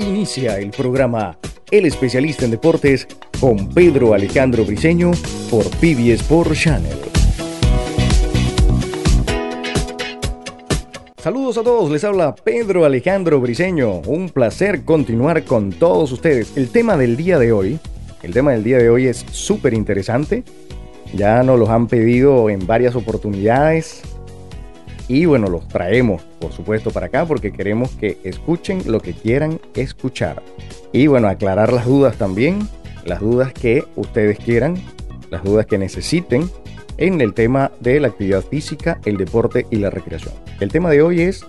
Inicia el programa El especialista en deportes con Pedro Alejandro Briseño por PBS Sport Channel. Saludos a todos, les habla Pedro Alejandro Briseño. Un placer continuar con todos ustedes. El tema del día de hoy, el tema del día de hoy es súper interesante. Ya nos los han pedido en varias oportunidades. Y bueno, los traemos, por supuesto, para acá porque queremos que escuchen lo que quieran escuchar. Y bueno, aclarar las dudas también, las dudas que ustedes quieran, las dudas que necesiten en el tema de la actividad física, el deporte y la recreación. El tema de hoy es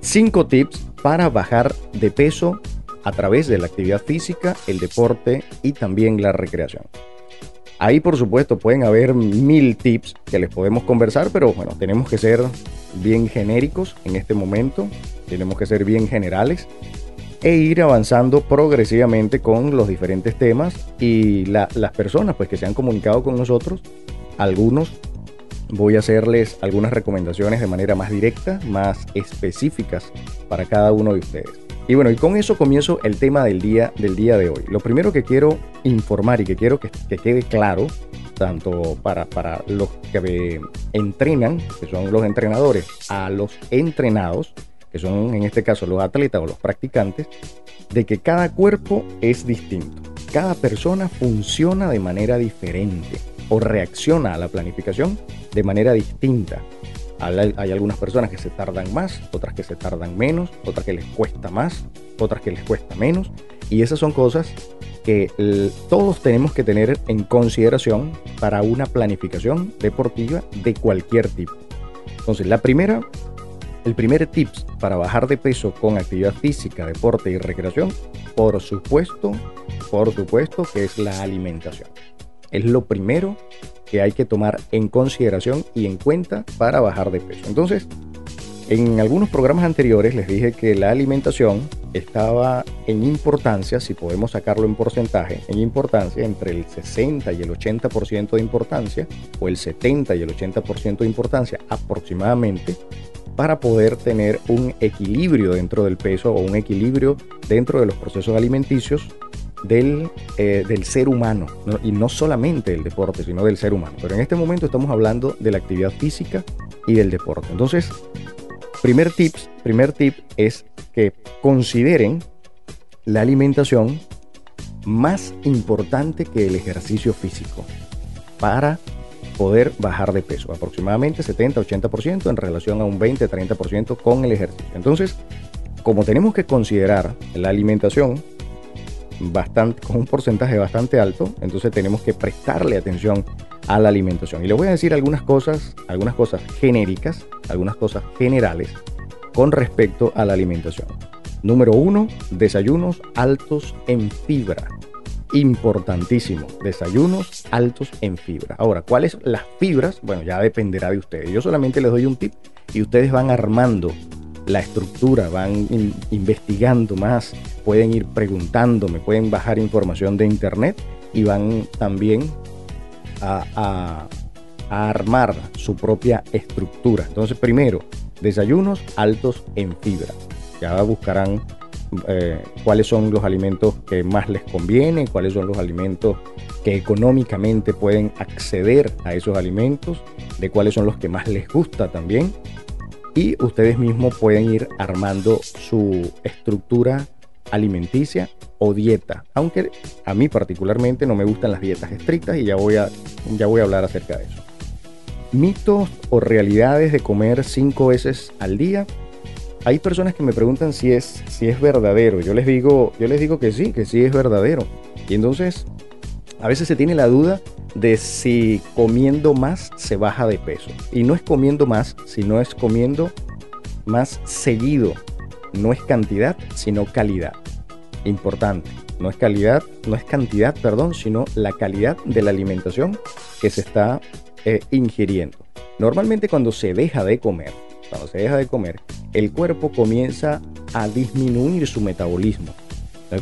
5 tips para bajar de peso a través de la actividad física, el deporte y también la recreación. Ahí por supuesto pueden haber mil tips que les podemos conversar, pero bueno, tenemos que ser bien genéricos en este momento, tenemos que ser bien generales e ir avanzando progresivamente con los diferentes temas y las personas pues que se han comunicado con nosotros, algunos voy a hacerles algunas recomendaciones de manera más directa, más específicas para cada uno de ustedes. Y bueno, y con eso comienzo el tema del día, del día de hoy. Lo primero que quiero informar y que quiero que, quede claro, tanto para, para los que entrenan, que son los entrenadores, a los entrenados, que son en este caso los atletas o los practicantes, de que cada cuerpo es distinto. Cada persona funciona de manera diferente o reacciona a la planificación de manera distinta. Hay algunas personas que se tardan más, otras que se tardan menos, otras que les cuesta más, otras que les cuesta menos. Y esas son cosas que todos tenemos que tener en consideración para una planificación deportiva de cualquier tipo. Entonces, la primera, el primer tips para bajar de peso con actividad física, deporte y recreación, por supuesto, por supuesto que es la alimentación. Es lo primero que hay que tomar en consideración y en cuenta para bajar de peso. Entonces, en algunos programas anteriores les dije que la alimentación estaba en importancia, si podemos sacarlo en porcentaje, en importancia entre el 60 y el 80% de importancia, o el 70 y el 80% de importancia aproximadamente, para poder tener un equilibrio dentro del peso o un equilibrio dentro de los procesos alimenticios del, eh, del ser humano, y no solamente del deporte, sino del ser humano. Pero en este momento estamos hablando de la actividad física y del deporte. Entonces, primer, tips, primer tip es que consideren la alimentación más importante que el ejercicio físico para poder bajar de peso, aproximadamente 70-80% en relación a un 20-30% con el ejercicio. Entonces, como tenemos que considerar la alimentación bastante, con un porcentaje bastante alto, entonces tenemos que prestarle atención a la alimentación. Y le voy a decir algunas cosas, algunas cosas genéricas, algunas cosas generales con respecto a la alimentación. Número uno, desayunos altos en fibra. Importantísimo, desayunos altos en fibra. Ahora, ¿cuáles las fibras? Bueno, ya dependerá de ustedes. Yo solamente les doy un tip y ustedes van armando la estructura, van investigando más, pueden ir preguntando, me pueden bajar información de internet y van también a, armar su propia estructura. Entonces, primero, desayunos altos en fibra. Ya buscarán eh, cuáles son los alimentos que más les conviene, cuáles son los alimentos que económicamente pueden acceder a esos alimentos, de cuáles son los que más les gusta también y ustedes mismos pueden ir armando su estructura alimenticia o dieta, aunque a mí particularmente no me gustan las dietas estrictas y ya voy a, ya voy a hablar acerca de eso. Mitos o realidades de comer cinco veces al día. Hay personas que me preguntan si es, si es verdadero. Yo les, digo, yo les digo que sí, que sí es verdadero. Y entonces a veces se tiene la duda de si comiendo más se baja de peso. Y no es comiendo más, sino es comiendo más seguido. No es cantidad, sino calidad. Importante. No es calidad, no es cantidad, perdón, sino la calidad de la alimentación que se está eh, ingiriendo. Normalmente cuando se deja de comer, cuando se deja de comer, el cuerpo comienza a disminuir su metabolismo.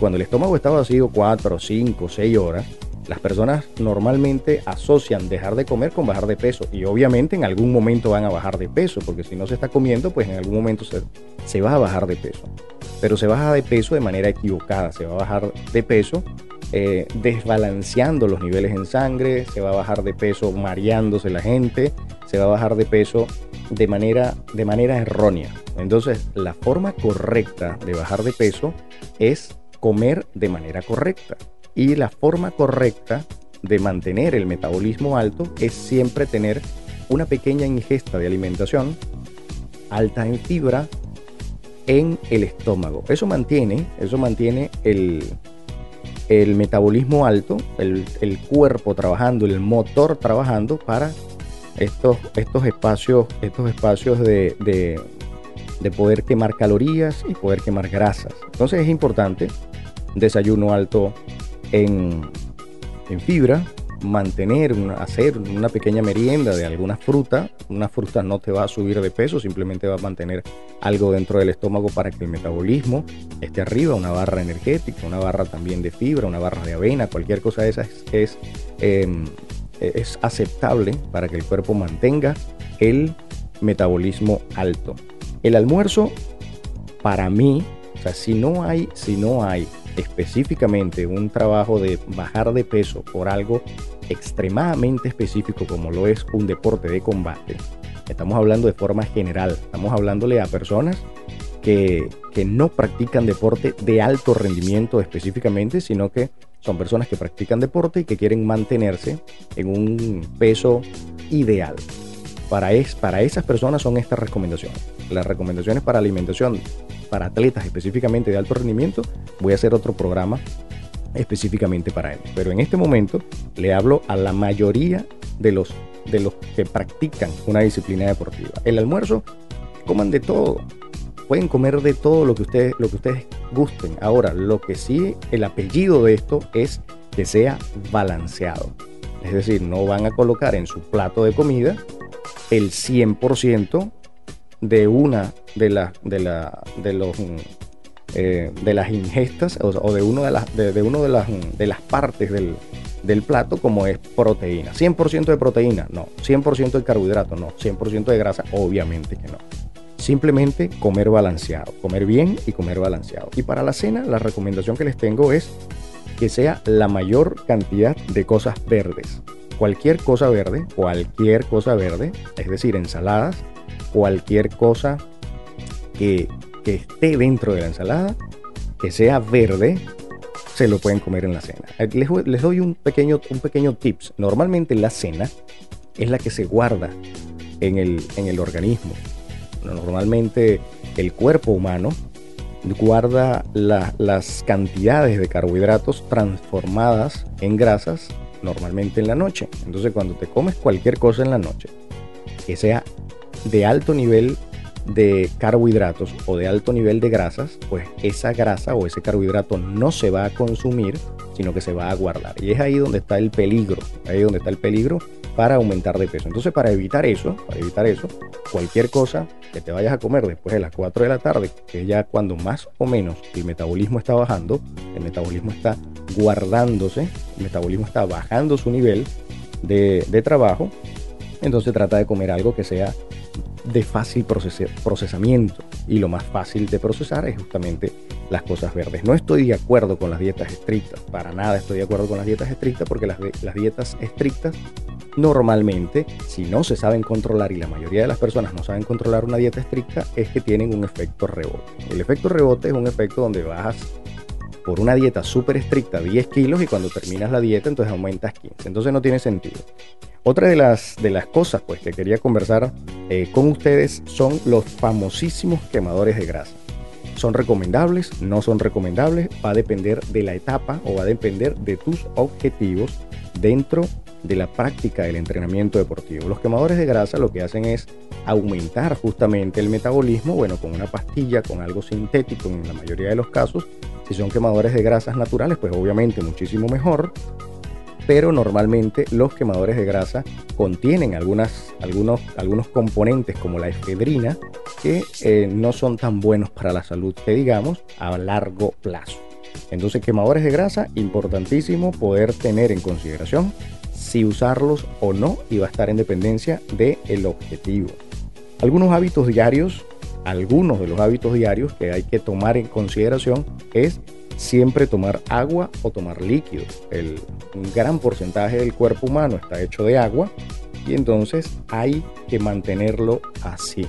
cuando el estómago está vacío 4, 5, 6 horas, las personas normalmente asocian dejar de comer con bajar de peso y obviamente en algún momento van a bajar de peso porque si no se está comiendo pues en algún momento se, se va a bajar de peso. Pero se baja de peso de manera equivocada, se va a bajar de peso eh, desbalanceando los niveles en sangre, se va a bajar de peso mareándose la gente, se va a bajar de peso de manera, de manera errónea. Entonces, la forma correcta de bajar de peso es comer de manera correcta. Y la forma correcta de mantener el metabolismo alto es siempre tener una pequeña ingesta de alimentación alta en fibra en el estómago. Eso mantiene, eso mantiene el, el metabolismo alto, el, cuerpo trabajando, el motor trabajando para estos, estos espacios, estos espacios de, de poder quemar calorías y poder quemar grasas. Entonces es importante desayuno alto en, en fibra, mantener, hacer una pequeña merienda de alguna fruta. Una fruta no te va a subir de peso, simplemente va a mantener algo dentro del estómago para que el metabolismo esté arriba, una barra energética, una barra también de fibra, una barra de avena, cualquier cosa de esas es, em, es aceptable para que el cuerpo mantenga el metabolismo alto. El almuerzo, para mí, si no hay, si no hay específicamente un trabajo de bajar de peso por algo extremadamente específico como lo es un deporte de combate, estamos hablando de forma general, estamos hablándole a personas que, que no practican deporte de alto rendimiento específicamente, sino que son personas que practican deporte y que quieren mantenerse en un peso ideal. Para, es, para esas personas son estas recomendaciones. Las recomendaciones para alimentación para atletas específicamente de alto rendimiento, voy a hacer otro programa específicamente para él. Pero en este momento le hablo a la mayoría de los, de los que practican una disciplina deportiva. El almuerzo, coman de todo. Pueden comer de todo lo que ustedes, lo que ustedes gusten. Ahora, lo que sí, el apellido de esto es que sea balanceado. Es decir, no van a colocar en su plato de comida el 100% de una de, las de, la, de, los, eh, de las ingestas o, de, uno de, las, de, uno de, las, de las partes del, del plato como es proteína. 100% de proteína, no. 100% de carbohidrato, no. 100% de grasa, obviamente que no. Simplemente comer balanceado, comer bien y comer balanceado. Y para la cena, la recomendación que les tengo es que sea la mayor cantidad de cosas verdes. Cualquier cosa verde, cualquier cosa verde, es decir, ensaladas, cualquier cosa que, esté dentro de la ensalada, que sea verde, se lo pueden comer en la cena. Eh, les, doy un pequeño, un pequeño tips. Normalmente la cena es la que se guarda en el, en el organismo. Normalmente el cuerpo humano guarda las cantidades de carbohidratos transformadas en grasas normalmente en la noche. Entonces cuando te comes cualquier cosa en la noche que sea de alto nivel de carbohidratos o de alto nivel de grasas, pues esa grasa o ese carbohidrato no se va a consumir, sino que se va a guardar. Y es ahí donde está el peligro, ahí donde está el peligro para aumentar de peso. Entonces, para evitar eso, para evitar eso, cualquier cosa que te vayas a comer después de las 4 de la tarde, que ya cuando más o menos el metabolismo está bajando, el metabolismo está guardándose, el metabolismo está bajando su nivel de, trabajo, entonces trata de comer algo que sea de fácil procesamiento y lo más fácil de procesar es justamente las cosas verdes. No estoy de acuerdo con las dietas estrictas, para nada estoy de acuerdo con las dietas estrictas porque las, las dietas estrictas normalmente, si no se saben controlar y la mayoría de las personas no saben controlar una dieta estricta, es que tienen un efecto rebote. El efecto rebote es un efecto donde bajas por una dieta súper estricta 10 kilos y cuando terminas la dieta entonces aumentas 15. Entonces no tiene sentido. Otra de las, de las cosas pues, que quería conversar eh, con ustedes son los famosísimos quemadores de grasa. ¿Son recomendables? ¿No son recomendables? Va a depender de la etapa o va a depender de tus objetivos dentro de la práctica del entrenamiento deportivo. Los quemadores de grasa lo que hacen es aumentar justamente el metabolismo, bueno, con una pastilla, con algo sintético en la mayoría de los casos. Si son quemadores de grasas naturales, pues obviamente muchísimo mejor pero normalmente los quemadores de grasa contienen algunos, algunos componentes como la efedrina que eh, no son tan buenos para la salud que digamos a largo plazo. Entonces quemadores de grasa, importantísimo poder tener en consideración si usarlos o no y va a estar en dependencia del el objetivo. Algunos hábitos diarios algunos de los hábitos diarios que hay que tomar en consideración es siempre tomar agua o tomar líquido. El, un gran porcentaje del cuerpo humano está hecho de agua y entonces hay que mantenerlo así.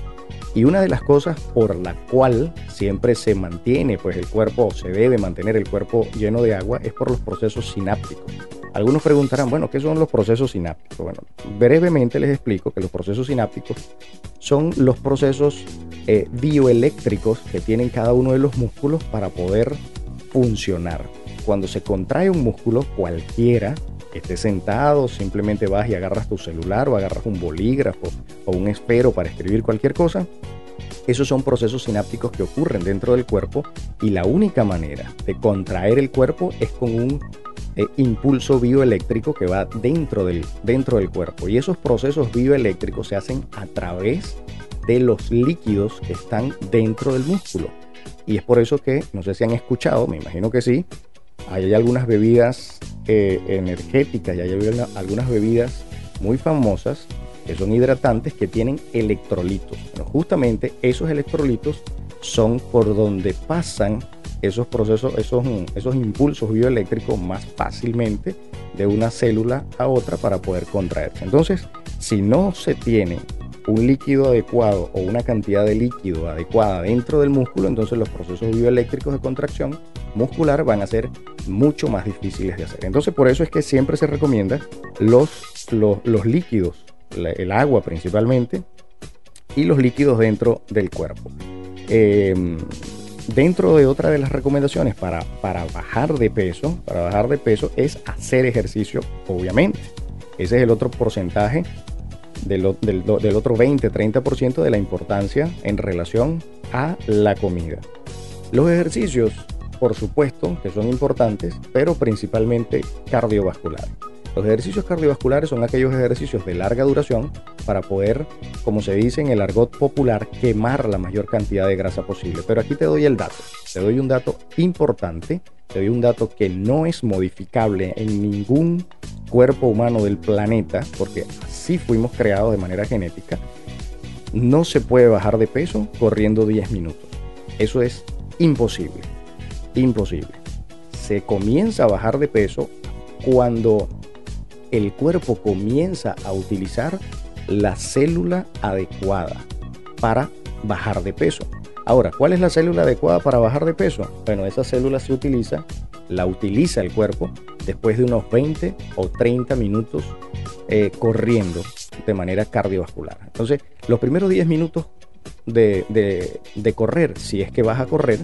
Y una de las cosas por la cual siempre se mantiene, pues el cuerpo, se debe mantener el cuerpo lleno de agua, es por los procesos sinápticos. Algunos preguntarán, bueno, ¿qué son los procesos sinápticos? Bueno, brevemente les explico que los procesos sinápticos son los procesos eh, bioeléctricos que tienen cada uno de los músculos para poder funcionar. Cuando se contrae un músculo, cualquiera, estés sentado, simplemente vas y agarras tu celular o agarras un bolígrafo o un esfero para escribir cualquier cosa, esos son procesos sinápticos que ocurren dentro del cuerpo y la única manera de contraer el cuerpo es con un eh, impulso bioeléctrico que va dentro del, dentro del cuerpo. Y esos procesos bioeléctricos se hacen a través de los líquidos que están dentro del músculo. Y es por eso que, no sé si han escuchado, me imagino que sí, hay algunas bebidas eh, energéticas y hay algunas bebidas muy famosas que son hidratantes que tienen electrolitos. Justamente esos electrolitos son por donde pasan esos procesos, esos, esos impulsos bioeléctricos más fácilmente de una célula a otra para poder contraerse. Entonces, si no se tiene un líquido adecuado o una cantidad de líquido adecuada dentro del músculo, entonces los procesos bioeléctricos de contracción muscular van a ser mucho más difíciles de hacer. Entonces por eso es que siempre se recomienda los, los, líquidos, el agua principalmente, y los líquidos dentro del cuerpo. Em, dentro de otra de las recomendaciones para, para bajar de peso, para bajar de peso es hacer ejercicio, obviamente. Ese es el otro porcentaje del, otro 20-30% de la importancia en relación a la comida. Los ejercicios por supuesto, que son importantes, pero principalmente cardiovasculares. Los ejercicios cardiovasculares son aquellos ejercicios de larga duración para poder, como se dice en el argot popular, quemar la mayor cantidad de grasa posible. Pero aquí te doy el dato, te doy un dato importante, te doy un dato que no es modificable en ningún cuerpo humano del planeta, porque así fuimos creados de manera genética. No se puede bajar de peso corriendo 10 minutos. Eso es imposible imposible. Se comienza a bajar de peso cuando el cuerpo comienza a utilizar la célula adecuada para bajar de peso. Ahora, ¿cuál es la célula adecuada para bajar de peso? Bueno, esa célula se utiliza, la utiliza el cuerpo después de unos 20 o 30 minutos eh, corriendo de manera cardiovascular. Entonces, los primeros 10 minutos de, de correr, si es que vas a correr,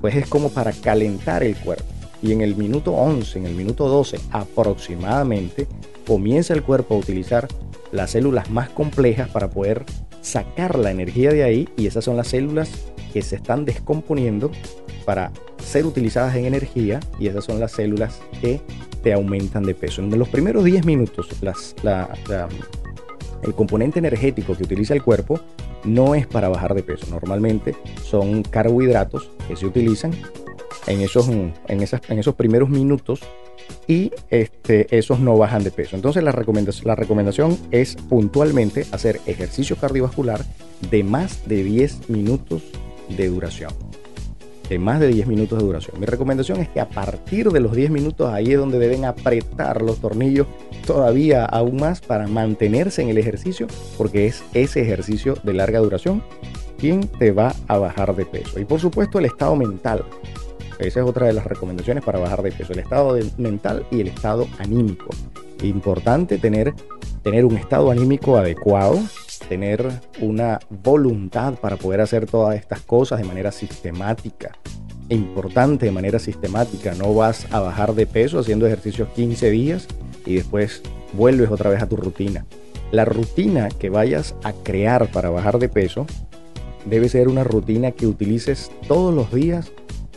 pues es como para calentar el cuerpo. Y en el minuto 11, en el minuto 12 aproximadamente, comienza el cuerpo a utilizar las células más complejas para poder sacar la energía de ahí y esas son las células que se están descomponiendo para ser utilizadas en energía y esas son las células que te aumentan de peso. En los primeros 10 minutos el componente energético que utiliza el cuerpo no es para bajar de peso. Normalmente son carbohidratos que se utilizan en esos, en en esos primeros minutos y este, esos no bajan de peso. Entonces la recomendación, la recomendación es puntualmente hacer ejercicio cardiovascular de más de 10 minutos de duración de más de 10 minutos de duración. Mi recomendación es que a partir de los 10 minutos ahí es donde deben apretar los tornillos todavía aún más para mantenerse en el ejercicio, porque es ese ejercicio de larga duración quien te va a bajar de peso. Y por supuesto el estado mental. Esa es otra de las recomendaciones para bajar de peso, el estado mental y el estado anímico. Importante tener, tener un estado anímico adecuado, tener una voluntad para poder hacer todas estas cosas de manera sistemática. E importante de manera sistemática. No vas a bajar de peso haciendo ejercicios 15 días y después vuelves otra vez a tu rutina. La rutina que vayas a crear para bajar de peso debe ser una rutina que utilices todos los días,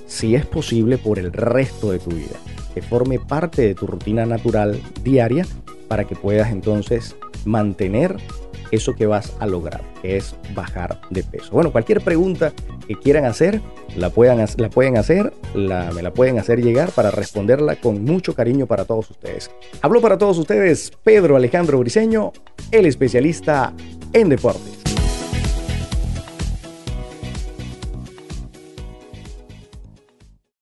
si es posible, por el resto de tu vida. Que forme parte de tu rutina natural diaria para que puedas entonces mantener eso que vas a lograr, que es bajar de peso. Bueno, cualquier pregunta que quieran hacer, la, puedan, la pueden hacer, me la pueden hacer llegar para responderla con mucho cariño para todos ustedes. Hablo para todos ustedes Pedro Alejandro Briseño, el especialista en deportes.